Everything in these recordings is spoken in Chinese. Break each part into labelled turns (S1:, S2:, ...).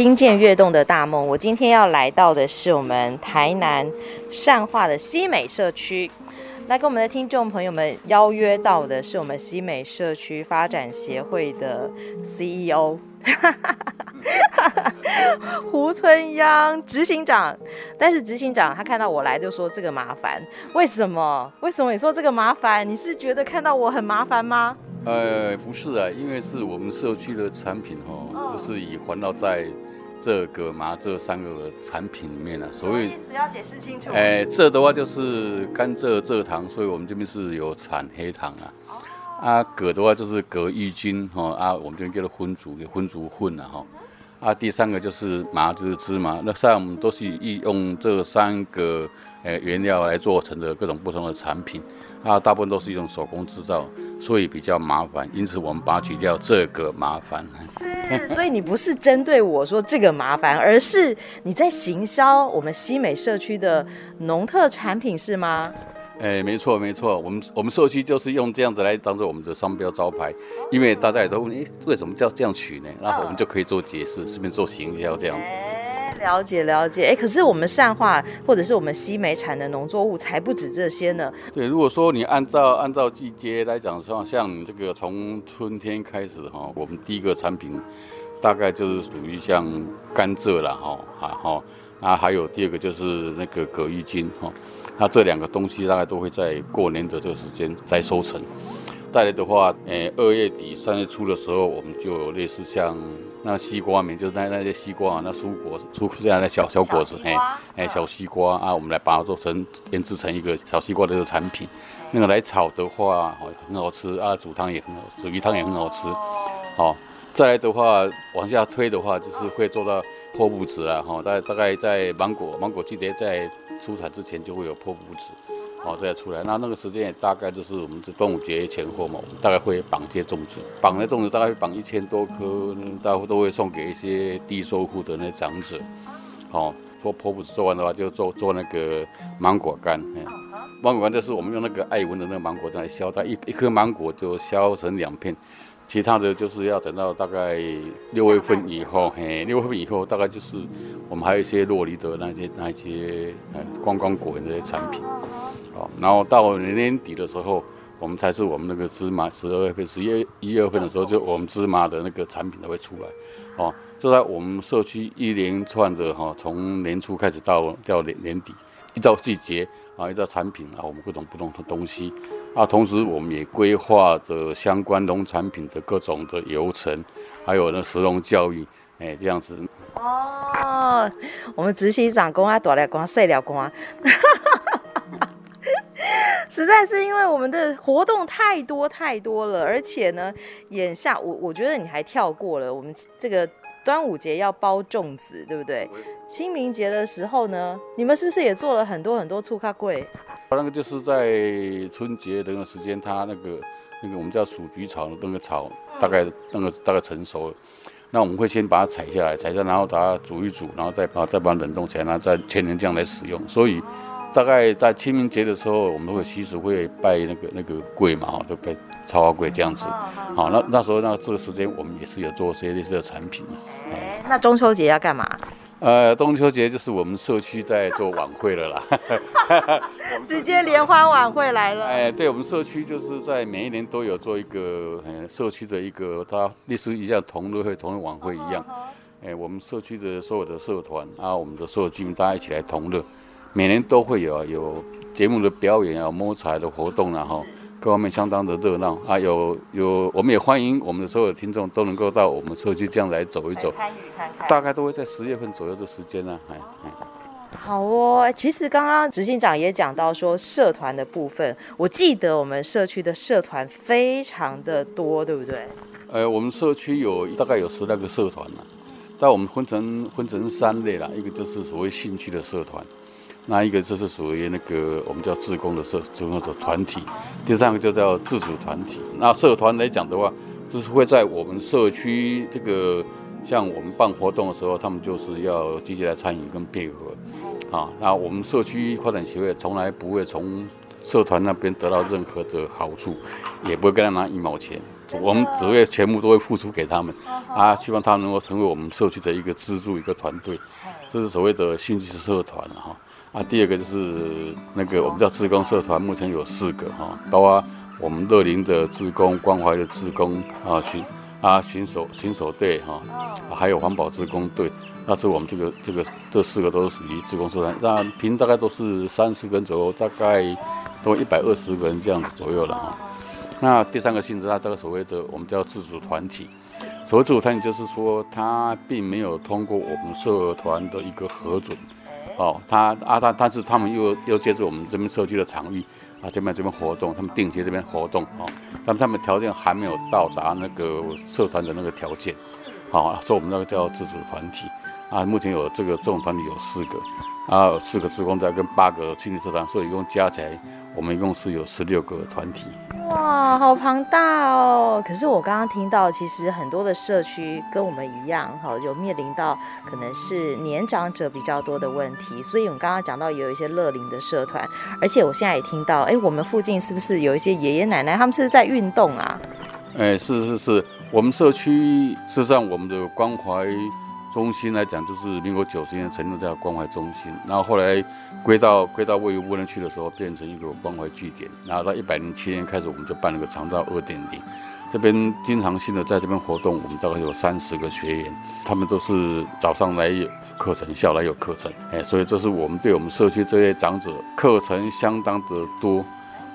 S1: 听见跃动的大梦，我今天要来到的是我们台南善化的西美社区，来跟我们的听众朋友们邀约到的是我们西美社区发展协会的 CEO 胡春央执行长。但是执行长他看到我来就说这个麻烦，为什么？为什么你说这个麻烦？你是觉得看到我很麻烦吗？
S2: 呃，不是啊，因为是我们社区的产品哦，就是以环绕在。这个麻这三个产品里面呢，所以
S1: 要解释清楚。
S2: 哎，这的话就是甘蔗蔗糖，所以我们这边是有产黑糖啊。啊，葛的话就是葛玉菌哈啊，我们这边叫做混煮，给混煮混了哈。啊，第三个就是麻，就是芝麻。那像我们都是利用这三个呃原料来做成的各种不同的产品。啊，大部分都是一种手工制造，所以比较麻烦。因此，我们把它取掉这个麻烦。
S1: 是，所以你不是针对我说这个麻烦，而是你在行销我们西美社区的农特产品，是吗？
S2: 哎，没错没错，我们我们社区就是用这样子来当做我们的商标招牌，因为大家也都问，哎，为什么叫这样取呢？然后我们就可以做解释，顺便做行销这样子。
S1: 哎，了解了解。哎，可是我们善化或者是我们西梅产的农作物才不止这些呢。
S2: 对，如果说你按照按照季节来讲的话，像这个从春天开始哈，我们第一个产品大概就是属于像甘蔗了哈，好，然后还有第二个就是那个葛玉金哈。那这两个东西大概都会在过年的这个时间来收成。带来的话，诶，二月底三月初的时候，我们就有类似像那西瓜面，就是那那些西瓜啊，那蔬果蔬这样的小小果子，哎，哎，小西瓜啊，我们来把它做成腌制成一个小西瓜的这个产品。那个来炒的话，很好吃啊，煮汤也很好，吃鱼汤也很好吃。好，再来的话，往下推的话，就是会做到破布子了哈。大概大概在芒果芒果季节在。出产之前就会有破布子，哦，再出来。那那个时间也大概就是我们这端午节前后嘛，我们大概会绑些粽子，绑的粽子大概会绑一千多颗，大概都会送给一些低收户的那长者。哦，做破布子做完的话，就做做那个芒果干。嗯，芒果干就是我们用那个爱文的那个芒果来削，它一一颗芒果就削成两片。其他的就是要等到大概六月份以后，嘿，六月份以后大概就是我们还有一些洛梨的那些那些呃观光果园的那些产品，好，然后到年年底的时候，我们才是我们那个芝麻十二月份、十月一月份的时候，就我们芝麻的那个产品才会出来，哦，这在我们社区一连串的哈，从年初开始到到年年底，一到季节啊，一到产品啊，我们各种不同的东西。啊，同时我们也规划着相关农产品的各种的流程，还有那石农教育，哎，这样子。
S1: 哦，我们执行长公啊，大了公，细了公啊，实在是因为我们的活动太多太多了，而且呢，眼下我我觉得你还跳过了我们这个端午节要包粽子，对不对？清明节的时候呢，你们是不是也做了很多很多醋咖粿？
S2: 那个就是在春节的那个时间，它那个那个我们叫鼠菊草那个草，大概那个大概成熟了，那我们会先把它采下来，采下来然后把它煮一煮，然后再把再把它冷冻起来，然后再千年这样来使用。所以大概在清明节的时候，我们会习俗会拜那个那个鬼嘛，哈，就拜超花鬼这样子。好，那那时候那这个时间我们也是有做些类似的产品。
S1: 哎，那中秋节要干嘛？
S2: 呃，中秋节就是我们社区在做晚会了啦，
S1: 直接联欢晚会来了。
S2: 哎，对，我们社区就是在每一年都有做一个社区的一个，它类似于像同乐会、同乐晚会一样。哎，我们社区的所有的社团啊，我们的所有居民大家一起来同乐，每年都会有有节目的表演啊，摸彩的活动，然后。各方面相当的热闹啊，有有，我们也欢迎我们的所有的听众都能够到我们社区这样来走一走，参与看看，大概都会在十月份左右的时间呢，哎哎。
S1: 好哦，其实刚刚执行长也讲到说社团的部分，我记得我们社区的社团非常的多，对不对？
S2: 呃，我们社区有大概有十来个社团呢。但我们分成分成三类啦，一个就是所谓兴趣的社团，那一个就是属于那个我们叫自工的社自工的团体，第三个就叫自主团体。那社团来讲的话，就是会在我们社区这个像我们办活动的时候，他们就是要积极来参与跟配合，啊，那我们社区发展协会从来不会从社团那边得到任何的好处，也不会跟他拿一毛钱，我们只会全部都会付出给他们，啊，希望他们能够成为我们社区的一个支柱一个团队，这是所谓的兴趣社团哈。啊，第二个就是那个我们叫志工社团，目前有四个哈，包括我们乐龄的志工、关怀的志工啊，巡啊巡守巡守队哈，还有环保志工队。那是我们这个这个这四个都是属于志工社团，那平大概都是三十个人左右，大概都一百二十个人这样子左右了哈。那第三个性质，它这个所谓的我们叫自主团体，所谓自主团体就是说，它并没有通过我们社团的一个核准，哦，他啊他但是他们又又借助我们这边社区的场域啊这边这边活动，他们定期这边活动哦，但他们条件还没有到达那个社团的那个条件，好，所以我们那个叫自主团体。啊，目前有这个这种团体有四个，啊，有四个职工在跟八个青年社团，所以一共加起来，我们一共是有十六个团体。
S1: 哇，好庞大哦！可是我刚刚听到，其实很多的社区跟我们一样，哈，有面临到可能是年长者比较多的问题，所以我们刚刚讲到有一些乐龄的社团，而且我现在也听到，哎，我们附近是不是有一些爷爷奶奶，他们是不是在运动啊？
S2: 哎，是是是，我们社区事实上我们的关怀。中心来讲，就是民国九十年成立的关怀中心，然后后来归到归到位于无人区的时候，变成一个关怀据点。然后到一百零七年开始，我们就办了个长照二点零，这边经常性的在这边活动，我们大概有三十个学员，他们都是早上来有课程，下午来有课程，哎，所以这是我们对我们社区这些长者课程相当的多。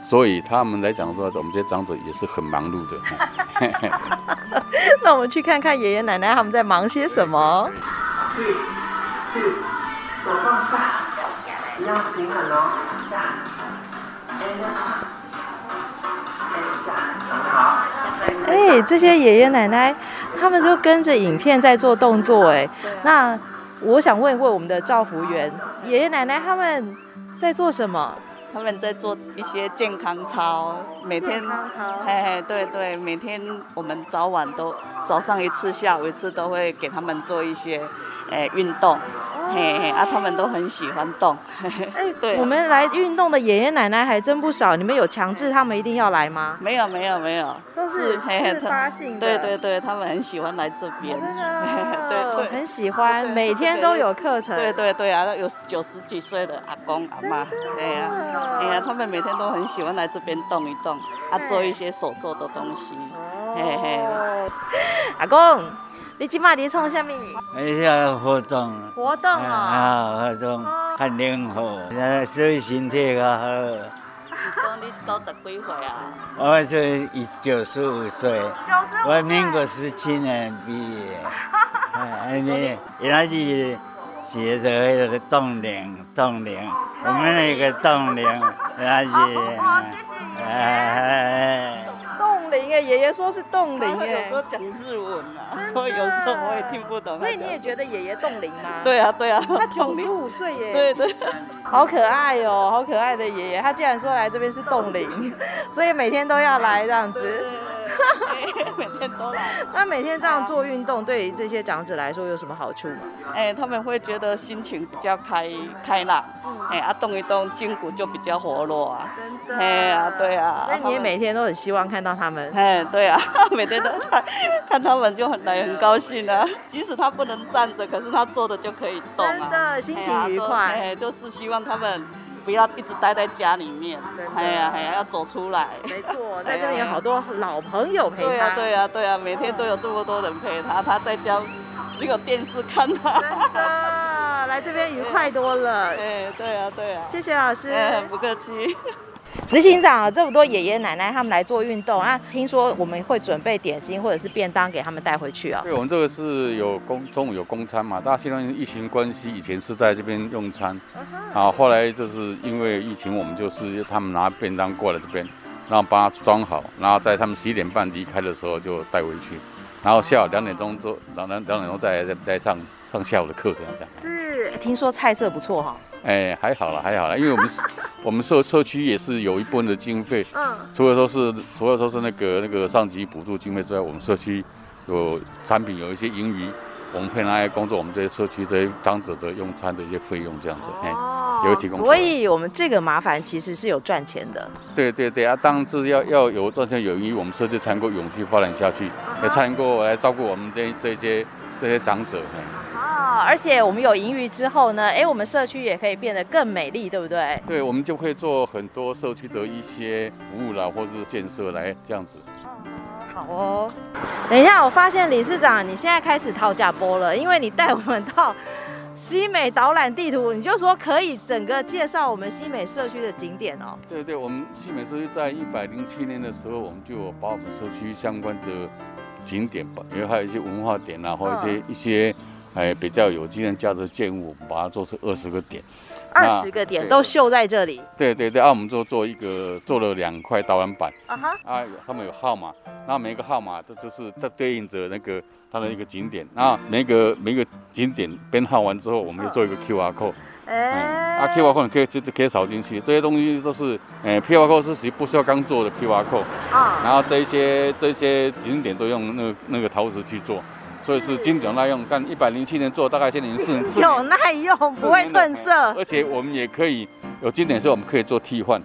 S2: 所以他们来讲说，我们这些长者也是很忙碌的。
S1: 那我们去看看爷爷奶奶他们在忙些什么。去去，手放下，一样是平衡哦。下，下，好。哎，这些爷爷奶奶他们就跟着影片在做动作哎。那我想问一问我们的赵福员，爷爷奶奶他们在做什么？
S3: 他们在做一些健康操，每天，嘿嘿，对对，每天我们早晚都早上一次，下午一次都会给他们做一些，诶，运动。嘿嘿啊，他们都很喜欢动。哎，对，
S1: 我们来运动的爷爷奶奶还真不少。你们有强制他们一定要来吗？
S3: 没有，没有，没有，
S1: 都是自发性的。
S3: 对对对，他们很喜欢来这边。
S1: 对对，很喜欢，每天都有课程。
S3: 对对对啊，有九十几岁的阿公阿妈，对呀，哎呀，他们每天都很喜欢来这边动一动，啊，做一些手做的东西。嘿嘿，
S1: 阿公。你今嘛在创啥物？
S4: 哎呀，活动。
S1: 活动啊。
S4: 啊，活动，看灵活，所以身体较好。
S3: 是讲你九十几岁啊？
S4: 我是九十五岁。九十五岁。我民国十七年毕业。哎，你原来是写着那个冻龄，冻龄，我们那个冻龄，原来是。好，谢谢你。哎。
S1: 爷爷说是冻龄哎，
S3: 有时候讲日文啊，所以有时候我也听不懂。
S1: 所以你也觉得爷爷冻龄吗？
S3: 对啊，对啊。
S1: 他九十五岁耶。
S3: 对对。
S1: 好可爱哦，好可爱的爷爷，他竟然说来这边是冻龄，所以每天都要来这样子。
S3: 每天都来。
S1: 那每天这样做运动，对于这些长者来说有什么好处吗？
S3: 哎，他们会觉得心情比较开开朗，哎啊，动一动筋骨就比较活络啊。真的。哎呀，对啊。
S1: 所以你也每天都很希望看到他们。
S3: 哎，对啊，每天都看，看他们就很来很高兴啊。即使他不能站着，可是他坐着就可以动啊。
S1: 真的，心情愉快。
S3: 哎，就是希望他们。不要一直待在家里面，哎呀哎呀，要走出来。
S1: 没错，在这边有好多老朋友陪他。
S3: 对呀对呀对呀，每天都有这么多人陪他，他在家只有电视看他。
S1: 真的，来这边愉快多了。
S3: 哎，对呀对呀。
S1: 谢谢老师。
S3: 哎，不客气。
S1: 执行长啊，这么多爷爷奶奶他们来做运动啊，听说我们会准备点心或者是便当给他们带回去啊。
S2: 对，我们这个是有公中午有公餐嘛，大家现在疫情关系，以前是在这边用餐，啊，后来就是因为疫情，我们就是他们拿便当过来这边，然后把它装好，然后在他们十一点半离开的时候就带回去。然后下午两点钟做，两两两点钟再再再上上下午的课这样这样。
S1: 是，听说菜色不错哈。
S2: 哎，还好了，还好了，因为我们 我们社社区也是有一部分的经费，
S1: 嗯，
S2: 除了说是除了说是那个那个上级补助经费之外，我们社区有产品有一些盈余，我们会拿来工作我们这些社区这些长者的用餐的一些费用这样子，哎、哦，也会提供。
S1: 所以我们这个麻烦其实是有赚钱的。
S2: 对对对啊，当然是要要有赚钱有盈余，我们社区才能够永续发展下去，也才能够来照顾我们这这些这些长者。
S1: 啊，而且我们有盈余之后呢，哎，我们社区也可以变得更美丽，对不对？
S2: 对，我们就会做很多社区的一些服务啦，或是建设来这样子。
S1: 好哦，等一下，我发现理事长你现在开始讨价波了，因为你带我们到西美导览地图，你就说可以整个介绍我们西美社区的景点哦。
S2: 对对，我们西美社区在一百零七年的时候，我们就把我们社区相关的景点，因为还有一些文化点啊，或者一些、嗯、一些。哎，比较有纪念价值的建物，我们把它做成二十个点，
S1: 二十个点都绣在这里。
S2: 对对对，啊，我们就做一个做了两块导览板，啊哈，啊上面有号码，那每一个号码都就是它对应着那个它的一个景点，那每个每个景点编号完之后，我们就做一个 QR code，哎，啊 QR code 可以就就可以扫进去，这些东西都是，哎 QR code 是属于不需要刚做的 QR code，啊，然后这一些这一些景点都用那个那个陶瓷去做。所以是经久耐用，但一百零七年做，大概现在已经是
S1: 有耐用，不会褪色。
S2: 而且我们也可以有经典的时候，我们可以做替换。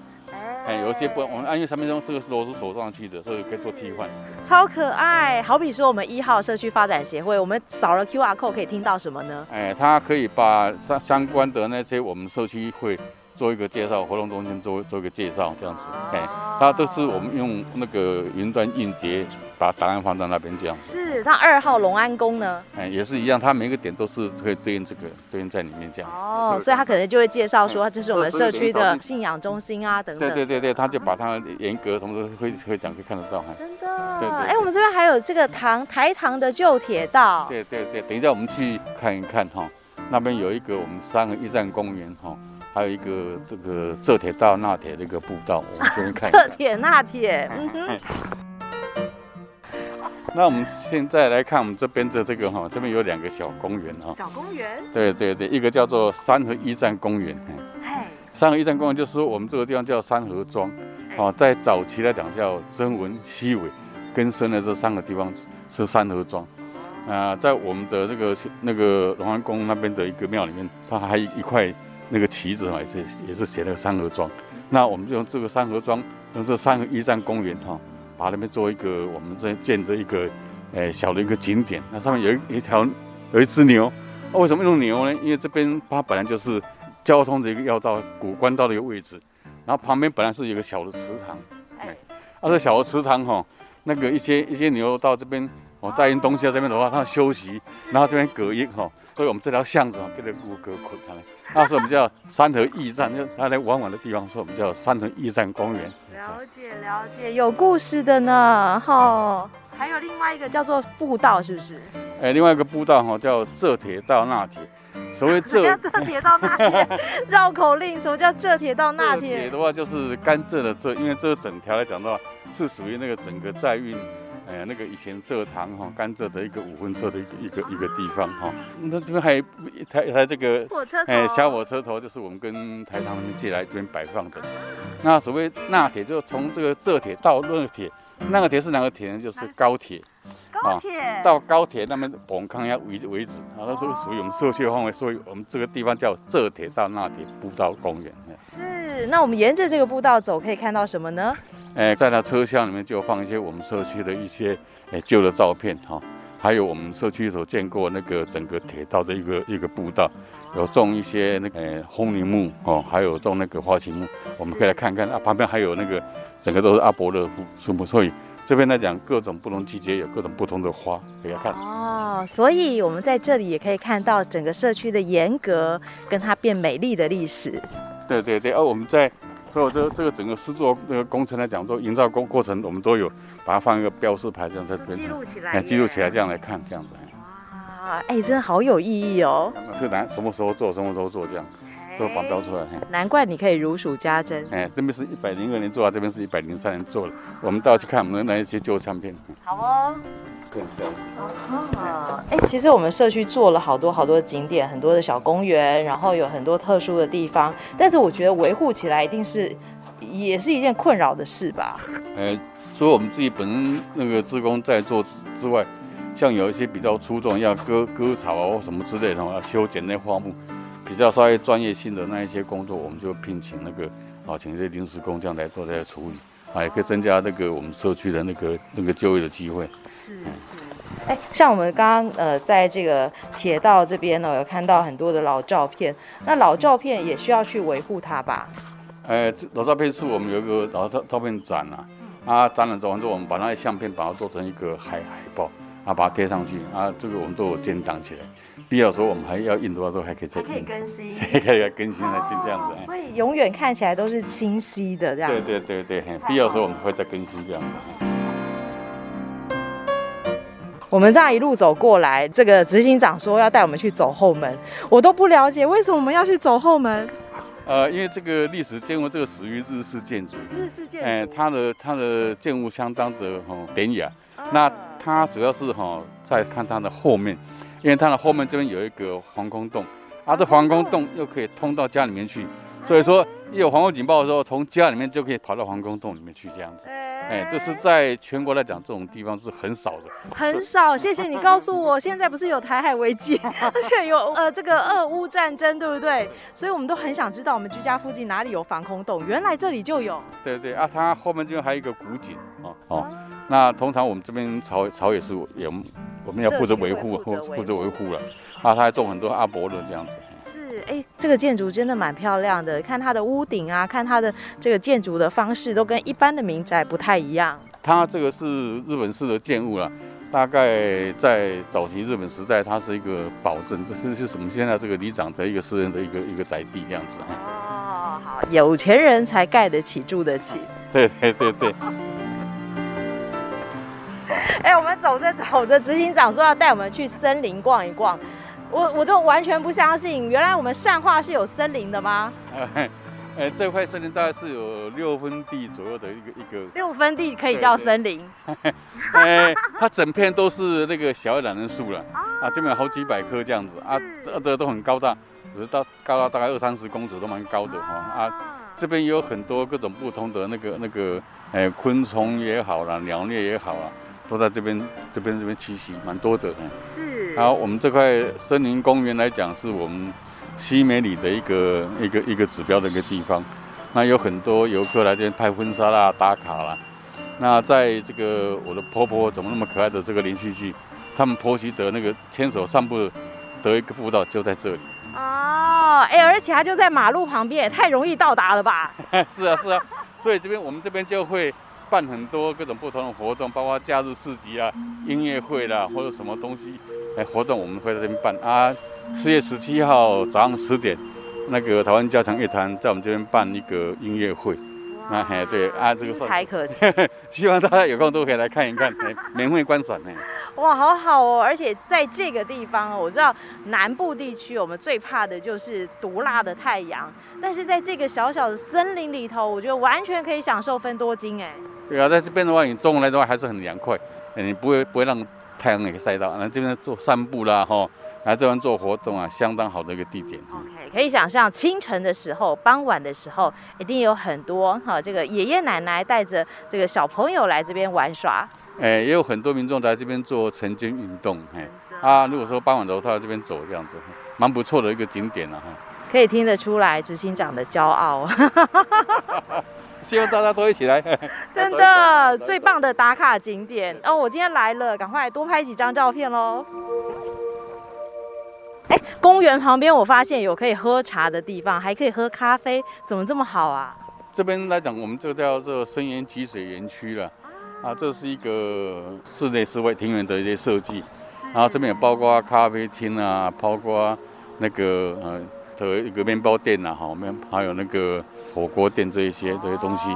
S2: 哎，有一些不，我们按月产品中这个是螺丝锁上去的，所以可以做替换。
S1: 超可爱，好比说我们一号社区发展协会，我们扫了 QR code 可以听到什么呢？
S2: 哎，它可以把相相关的那些我们社区会做一个介绍，活动中心做做一个介绍，这样子。哎，它都是我们用那个云端硬碟。把答案放到那边这样子。
S1: 是，那二号龙安宫呢？
S2: 哎，也是一样，它每个点都是可以对应这个，对应在里面这样子。
S1: 哦，所以他可能就会介绍说，这是我们社区的信仰中心啊，等等。
S2: 对对对对，他就把它严格，同时会会讲，可以看得到。
S1: 真的。对对。哎，我们这边还有这个唐台糖的旧铁道。
S2: 对对对，等一下我们去看一看哈，那边有一个我们三个驿站公园哈，还有一个这个这铁到那铁的一个步道，我们这边看。
S1: 这铁那铁，嗯哼。
S2: 那我们现在来看我们这边的这个哈，这边有两个小公园哈。
S1: 小公园。
S2: 对对对，一个叫做三河一站公园。哎。三河一站公园就是说我们这个地方叫三河庄，哦，在早期来讲叫曾文西尾，更深的这三个地方是三河庄。啊，在我们的那个那个龙安宫那边的一个庙里面，它还有一块那个旗子嘛，也是也是写了三河庄。那我们就用这个三河庄，用这三个一站公园哈。把那边做一个，我们这建着一个，诶，小的一个景点。那上面有一一条，有一只牛。那为什么用牛呢？因为这边它本来就是交通的一个要道，古关道的一个位置。然后旁边本来是有一个小的池塘，哎，啊，这小的池塘哈，那个一些一些牛到这边，哦，载运东西到这边的话，它休息，然后这边隔音哈，所以我们这条巷子啊，给它隔隔捆它。那时候我们叫三河驿站，就它来往往的地方，所以我们叫三河驿站公园。
S1: 了解了解，有故事的呢，哈。还有另外一个叫做步道，是不是？
S2: 哎，另外一个步道哈叫浙铁到那铁。所谓浙
S1: 浙铁到纳铁，绕口令，什么叫浙铁到纳铁？
S2: 铁的话就是甘蔗的蔗，因为这整条来讲的话，是属于那个整个载运。哎，那个以前蔗糖哈，甘蔗的一个五分车的一个一个一个地方哈。那这边还有一台一台这个
S1: 火车头，
S2: 哎，小火车头就是我们跟台糖那边借来这边摆放的。那所谓纳铁，就是从这个浙铁到那个铁，那个铁是哪个铁呢？就是高铁。
S1: 高铁。
S2: 到高铁那边崩康要为为止，啊，那这个属于我们社区的范围，所以我们这个地方叫浙铁到那铁步道公园。
S1: 是，那我们沿着这个步道走，可以看到什么呢？
S2: 哎，在那车厢里面就放一些我们社区的一些哎旧的照片哈，还有我们社区所见过那个整个铁道的一个一个步道，有种一些那个红檩木哦，还有种那个花旗木，我们可以来看看啊。旁边还有那个整个都是阿伯勒树木，所以这边来讲各种不同季节有各种不同的花可以来看。
S1: 哦，所以我们在这里也可以看到整个社区的严格跟它变美丽的历史。
S2: 对对对，而我们在。所以，我这这个整个施作那个工程来讲，都营造过过程，我们都有把它放一个标示牌，这样在这边记录起来，记录起来这样来看，这样子。
S1: 哇，哎、欸，真的好有意义哦。
S2: 这个难什么时候做，什么时候做，这样都把标出来。
S1: 难怪你可以如数家珍。
S2: 哎，这边是一百零二年做啊，这边是一百零三年做的。我们到去看我们的那一些旧唱片。
S1: 好哦。其实我们社区做了好多好多景点，很多的小公园，然后有很多特殊的地方，但是我觉得维护起来一定是也是一件困扰的事吧？
S2: 哎，除了我们自己本身那个职工在做之外，像有一些比较出众，要割割草啊或什么之类的，要修剪那花木，比较稍微专业性的那一些工作，我们就聘请那个啊，请一些临时工这样来做这些处理。啊，也可以增加那个我们社区的那个那个就业的机会。
S1: 是是，哎，像我们刚刚呃，在这个铁道这边呢，有看到很多的老照片。那老照片也需要去维护它吧？
S2: 哎，老照片是我们有一个老照照片展啊，啊，展览做完之后，我们把那些相片把它做成一个海海报。啊，把它贴上去啊，这个我们都有建档起来。必要时候我们还要印的话，都还可以再印。
S1: 可以更新，
S2: 可以更新来就这样子。
S1: 所以永远看起来都是清晰的这样。
S2: 对对对对，必要时候我们会再更新这样子。
S1: 我们这样一路走过来，这个执行长说要带我们去走后门，我都不了解为什么我们要去走后门。
S2: 呃，因为这个历史建物，这个属于日式建筑。
S1: 日式建筑。
S2: 哎，它的它的建物相当的哦典雅。那它主要是哈，在看它的后面，因为它的后面这边有一个防空洞，啊，这防空洞又可以通到家里面去，所以说一有防空警报的时候，从家里面就可以跑到防空洞里面去这样子。哎，这是在全国来讲，这种地方是很少的。
S1: 很少，谢谢你告诉我，现在不是有台海危机，而且有呃这个俄乌战争，对不对？所以我们都很想知道，我们居家附近哪里有防空洞？原来这里就有。
S2: 对对啊，它后面这边还有一个古井哦哦。那通常我们这边草草也是也我们要负责维护或负责维护 了啊，他还种很多阿伯的这样子。
S1: 是哎、欸，这个建筑真的蛮漂亮的，看它的屋顶啊，看它的这个建筑的方式都跟一般的民宅不太一样。
S2: 它这个是日本式的建物了，大概在早期日本时代，它是一个保证，是是什么？现在这个里长的一个私人的一个一个宅地这样子。
S1: 哦，好，有钱人才盖得起，住得起。
S2: 对对对对。
S1: 哎、欸，我们走着走着，执行长说要带我们去森林逛一逛，我我就完全不相信，原来我们善化是有森林的吗？哎、
S2: 欸，这块森林大概是有六分地左右的一个一个。
S1: 六分地可以叫森林？
S2: 哎、欸，它整片都是那个小叶榄仁树了啊，这边有好几百棵这样子啊，这的都很高大，有的到高到大概二三十公尺都蛮高的哈啊，这边也有很多各种不同的那个那个，哎、欸，昆虫也好啦，鸟类也好啊。都在这边，这边这边栖息蛮多的。是。好，我们这块森林公园来讲，是我们西美里的一个一个一个指标的一个地方。那有很多游客来这边拍婚纱啦、打卡啦。那在这个我的婆婆怎么那么可爱的这个连续剧，他们婆媳的那个牵手散步的一个步道就在这里。
S1: 哦，哎，而且它就在马路旁边，也太容易到达了吧？
S2: 是啊，是啊。所以这边我们这边就会。办很多各种不同的活动，包括假日市集啊、音乐会啦，或者什么东西哎活动，我们会在这边办啊。四月十七号早上十点，那个台湾交响乐团在我们这边办一个音乐会。那嘿对啊，这个算
S1: 才可
S2: 希望大家有空都可以来看一看，免费观赏呢。
S1: 哇，好好哦！而且在这个地方哦，我知道南部地区我们最怕的就是毒辣的太阳，但是在这个小小的森林里头，我觉得完全可以享受分多金哎。
S2: 对啊，在这边的话，你中午来的话还是很凉快，你不会不会让太阳给晒到。那这边做散步啦，哈，来这边做活动啊，相当好的一个地点。
S1: OK，可以想象清晨的时候、傍晚的时候，一定有很多哈，这个爷爷奶奶带着这个小朋友来这边玩耍。
S2: 哎，也有很多民众在这边做晨间运动，哎，啊，如果说傍晚的话，到这边走这样子，蛮不错的一个景点了哈。
S1: 可以听得出来执行长的骄傲。
S2: 希望大家都一起来，
S1: 真的最棒的打卡景点哦！我今天来了，赶快多拍几张照片喽。哎，公园旁边我发现有可以喝茶的地方，还可以喝咖啡，怎么这么好啊？
S2: 这边来讲，我们这个叫做深源集水园区了啊，这是一个室内室外庭园的一些设计，然后这边也包括咖啡厅啊，包括那个呃。的一个面包店呐，哈，面还有那个火锅店这一些这些东西，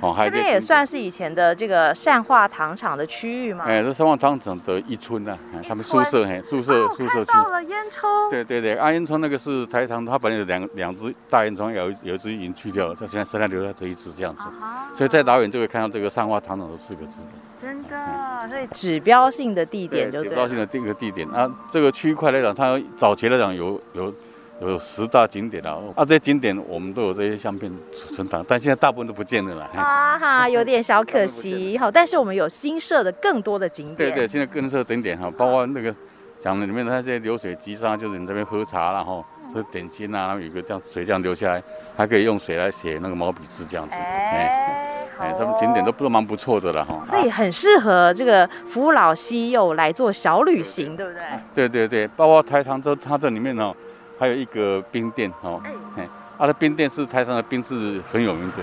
S2: 哦，
S1: 还边也算是以前的这个善化糖厂的区域嘛？
S2: 哎，这善化糖厂的一村呐，他们宿舍，嘿，宿舍宿舍区。
S1: 到了烟囱。
S2: 对对对，阿烟囱那个是台糖，它本来有两两只大烟囱，有有一只已经去掉了，它现在剩下留下这一只这样子，所以在老远就会看到这个善化糖厂的四个字。
S1: 真的，所以指标性的地点就对。
S2: 指标性的一个地点啊，这个区块来讲，它早期来讲有有有十大景点啊，啊，这些景点我们都有这些相片存档，但现在大部分都不见了啦。
S1: 啊哈，有点小可惜。好，但是我们有新设的更多的景点。
S2: 对对，现在更设景点哈，包括那个讲的里面的那些流水机上，就是你这边喝茶然后这点心啊，然后有个这样水这样流下来，还可以用水来写那个毛笔字这样子。哎。哎，他们景点都都蛮不错的了哈，
S1: 所以很适合这个扶老西幼来做小旅行，对不对？
S2: 对对对，包括台糖这它这里面哦，还有一个冰店哦，哎，它的冰店是台上的冰是很有名的，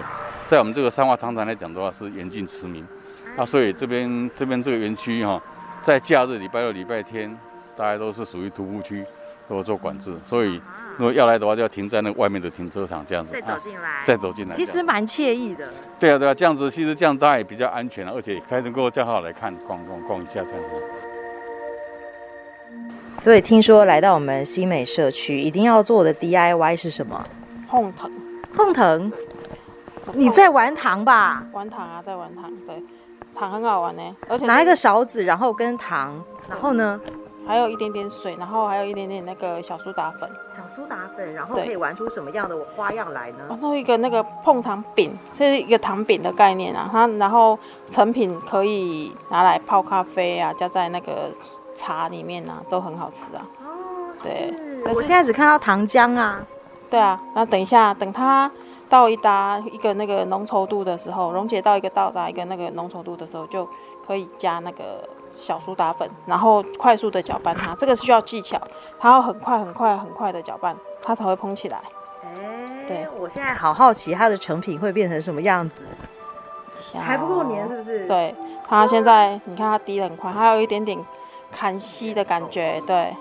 S2: 在我们这个三化糖厂来讲的话是远近驰名，啊，所以这边这边这个园区哈，在假日礼拜六礼拜天，大家都是属于徒步区，都做管制，所以。如果要来的话，就要停在那外面的停车场这样子，
S1: 再走进来，啊、
S2: 再走进来，
S1: 其实蛮惬意的。
S2: 对啊，对啊，这样子其实这样大家也比较安全了，而且开车过这样好来看逛逛逛一下这样子。
S1: 对，听说来到我们西美社区，一定要做的 DIY 是什么？
S5: 碰糖。
S1: 碰糖？你在玩糖吧？
S5: 玩糖啊，在玩糖。对，糖很好玩呢，而且
S1: 拿一个勺子，然后跟糖，然后呢？
S5: 还有一点点水，然后还有一点点那个小苏打粉。
S1: 小苏打粉，然后可以玩出什么样的花样来呢？
S5: 然后一个那个碰糖饼，这是一个糖饼的概念啊。它然后成品可以拿来泡咖啡啊，加在那个茶里面啊，都很好吃啊。
S1: 哦，
S5: 对。
S1: 我现在只看到糖浆啊。
S5: 对啊，那等一下，等它到一达一个那个浓稠度的时候，溶解到一个到达一个那个浓稠度的时候，就可以加那个。小苏打粉，然后快速的搅拌它，这个是需要技巧，它要很快很快很快的搅拌，它才会蓬起来。
S1: 哎，对，我现在好好奇它的成品会变成什么样子，小还不够黏是不是？
S5: 对，它现在你看它滴的很快，还有一点点砍息的感觉，对，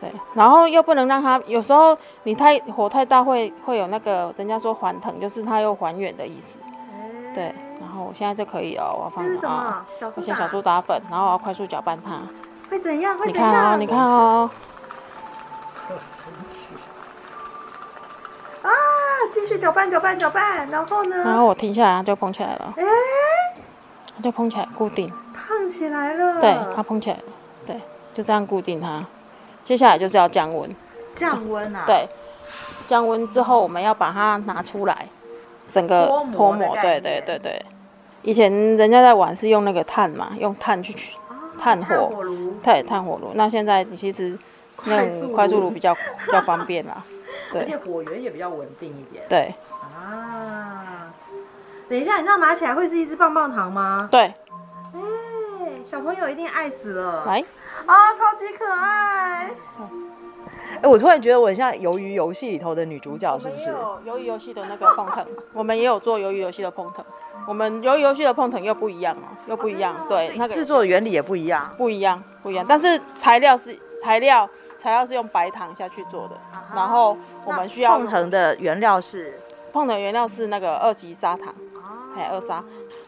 S5: 对，然后又不能让它，有时候你太火太大会会有那个人家说还腾，就是它又还原的意思，对。然后我现在就可以哦，我要放啊，先小苏打粉，然后我要快速搅拌它。
S1: 会怎样？会怎样？
S5: 你看哦，你看哦。
S1: 啊！继续搅拌，搅拌，搅拌，然后呢？
S5: 然后我停下来，它就蓬起来了。
S1: 哎，
S5: 它就蓬起来，固定。
S1: 胖起来了。
S5: 对，它蓬起来了。对，就这样固定它。接下来就是要降温。
S1: 降温啊？
S5: 对，降温之后我们要把它拿出来。整个脱模，对对对对。以前人家在玩是用那个炭嘛，用炭去取炭火，对炭火炉。那现在你其实那种快速炉比较比较方便啦，对。
S1: 而且火源也比较稳定一点。
S5: 对。
S1: 啊，等一下，你这样拿起来会是一只棒棒糖吗？
S5: 对。
S1: 哎，小朋友一定爱死了。
S5: 来。
S1: 啊，超级可爱。哎，我突然觉得我很像鱿鱼游戏里头的女主角，是不是？
S5: 鱿鱼游戏的那个碰藤，我们也有做鱿鱼游戏的碰藤。我们鱿鱼游戏的碰藤又不一样哦，又不一样。对，那个
S1: 制作的原理也不一样，
S5: 不一样，不一样。但是材料是材料，材料是用白糖下去做的。然后我们需要
S1: 碰藤的原料是
S5: 碰藤原料是那个二级砂糖，还有二砂。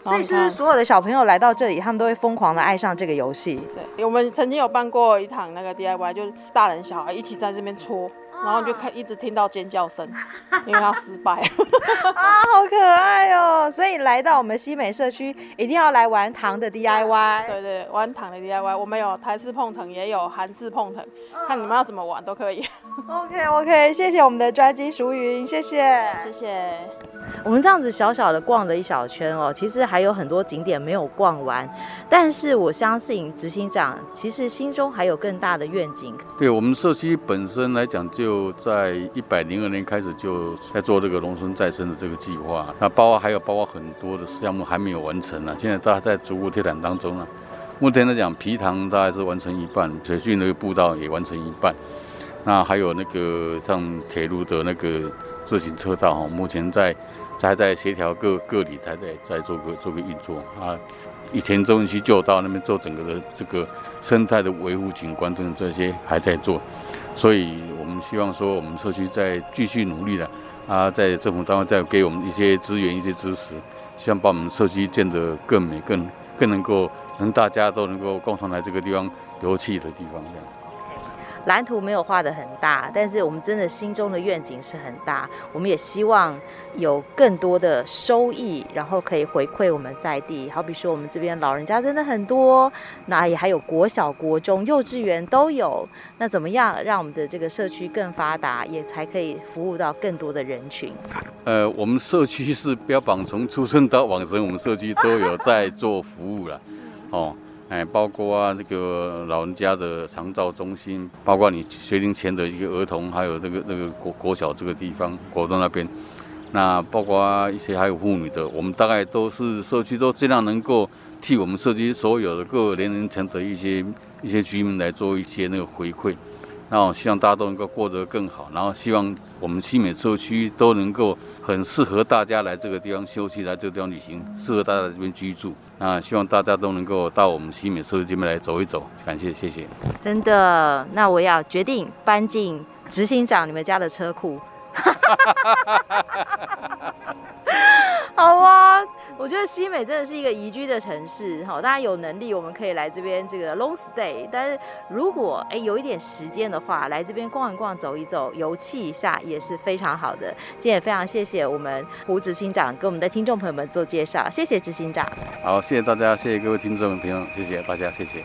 S1: 所以是所有的小朋友来到这里，他们都会疯狂的爱上这个游戏。
S5: 对，我们曾经有办过一堂那个 DIY，就是大人小孩一起在这边搓，然后就看一直听到尖叫声，因为他失败。
S1: 啊，好可爱哦！所以来到我们西美社区，一定要来玩糖的 DIY。
S5: 对对，玩糖的 DIY，我们有台式碰藤，也有韩式碰藤，看你们要怎么玩都可以。
S1: OK OK，谢谢我们的专机淑云，谢谢，
S5: 谢谢。
S1: 我们这样子小小的逛了一小圈哦，其实还有很多景点没有逛完，但是我相信执行长其实心中还有更大的愿景。
S2: 对我们社区本身来讲，就就在一百零二年开始就在做这个农村再生的这个计划，那包括还有包括很多的项目还没有完成呢，现在大家在逐步推展当中呢。目前来讲，皮塘大概是完成一半，水圳那个步道也完成一半，那还有那个像铁路的那个自行车道哈，目前在。还在协调各各里，还在在做个做个运作啊。以前中文区就到那边做整个的这个生态的维护景观等这些还在做，所以希望说我们社区再继续努力了，啊，在政府单位再给我们一些资源、一些支持，希望把我们社区建得更美、更更能够能大家都能够共同来这个地方游憩的地方这样。
S1: 蓝图没有画得很大，但是我们真的心中的愿景是很大。我们也希望有更多的收益，然后可以回馈我们在地。好比说，我们这边老人家真的很多，那也还有国小、国中、幼稚园都有。那怎么样让我们的这个社区更发达，也才可以服务到更多的人群？
S2: 呃，我们社区是标榜从出生到往生，我们社区都有在做服务了，哦。哎，包括啊，这个老人家的长照中心，包括你学龄前的一个儿童，还有这个那个国国小这个地方，国中那边，那包括一些还有妇女的，我们大概都是社区都尽量能够替我们社区所有的各年龄层的一些一些居民来做一些那个回馈。那我希望大家都能够过得更好，然后希望我们新美社区都能够很适合大家来这个地方休息，来这个地方旅行，适合大家在这边居住。那希望大家都能够到我们新美社区这边来走一走，感谢，谢谢。
S1: 真的，那我要决定搬进执行长你们家的车库。好啊。我觉得西美真的是一个宜居的城市，好，大家有能力我们可以来这边这个 long stay，但是如果哎有一点时间的话，来这边逛一逛、走一走、游憩一下也是非常好的。今天也非常谢谢我们胡执行长给我们的听众朋友们做介绍，谢谢执行长。
S2: 好，谢谢大家，谢谢各位听众朋友，谢谢大家，谢谢。